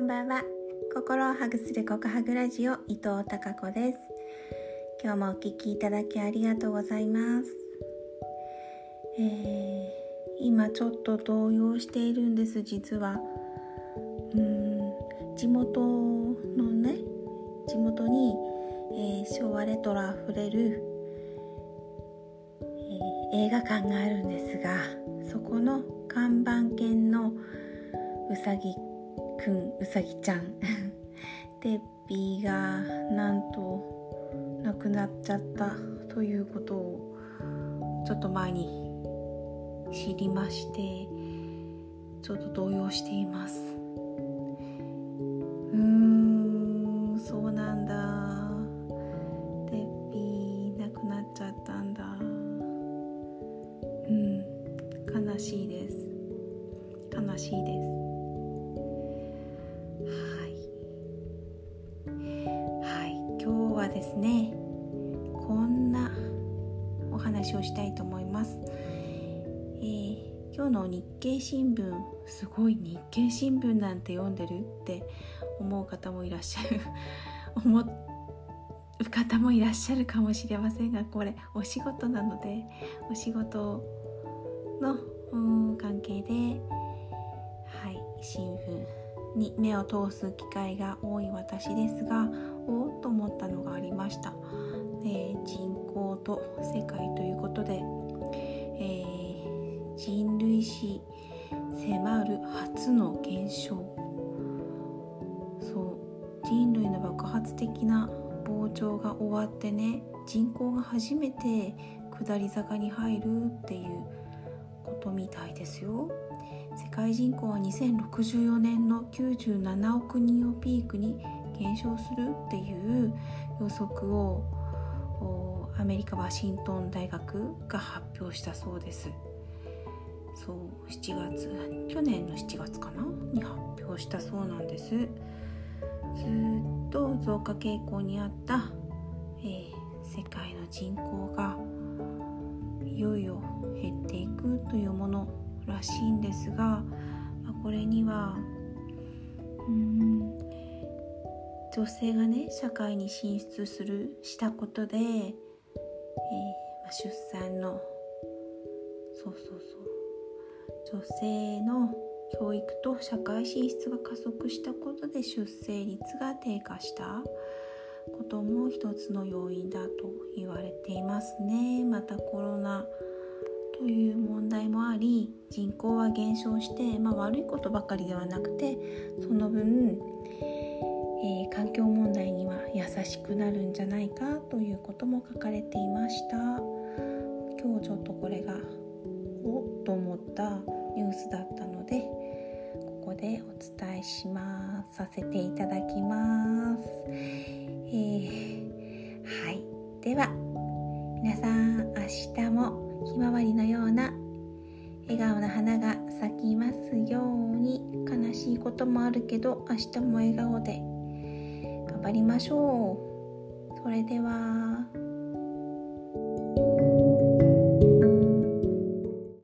んばんは。心をハグする告白ラジオ伊藤孝子です。今日もお聞きいただきありがとうございます、えー、今ちょっと動揺しているんです。実は。うん地元のね地元に、えー、昭和レトロあふれる、えー、映画館があるんですがそこの看板犬のうさぎくんうさぎちゃん。テッピーがなんと亡くなっちゃったということをちょっと前に知りましてちょっと動揺しています。うーんそうなんだ。テッピー亡くなっちゃったんだ。うん悲しいです。悲しいです。ですね。こんなお話をしたいと思います、えー、今日の日経新聞すごい日経新聞なんて読んでるって思う方もいらっしゃる 思う方もいらっしゃるかもしれませんがこれお仕事なのでお仕事の関係ではい新聞に目を通す機会が多い私ですがおおと思ったのがありました。で人口と世界ということで、えー、人類史迫る初の現象。そう。人類の爆発的な膨張が終わってね人口が初めて下り坂に入るっていうことみたいですよ。世界人口は2064年の97億人をピークに減少するっていう予測をアメリカワシントン大学が発表したそうです。そう7月去年の7月かな？に発表したそうなんです。ずっと増加傾向にあった、えー、世界の人口がいよいよ減っていくというもの。らしいんですが、まあ、これにはうん女性がね社会に進出するしたことで、えー、ま、出産のそうそうそう女性の教育と社会進出が加速したことで出生率が低下したことも一つの要因だと言われていますね。またコロナという問題もあり人口は減少して、まあ、悪いことばかりではなくてその分、えー、環境問題には優しくなるんじゃないかということも書かれていました。今日ちょっとこれがおっと思ったニュースだったのでここでお伝えしますさせていただきます、えー、はい。では皆さん明日もひまわりのような笑顔の花が咲きますように。悲しいこともあるけど明日も笑顔で頑張りましょう。それでは。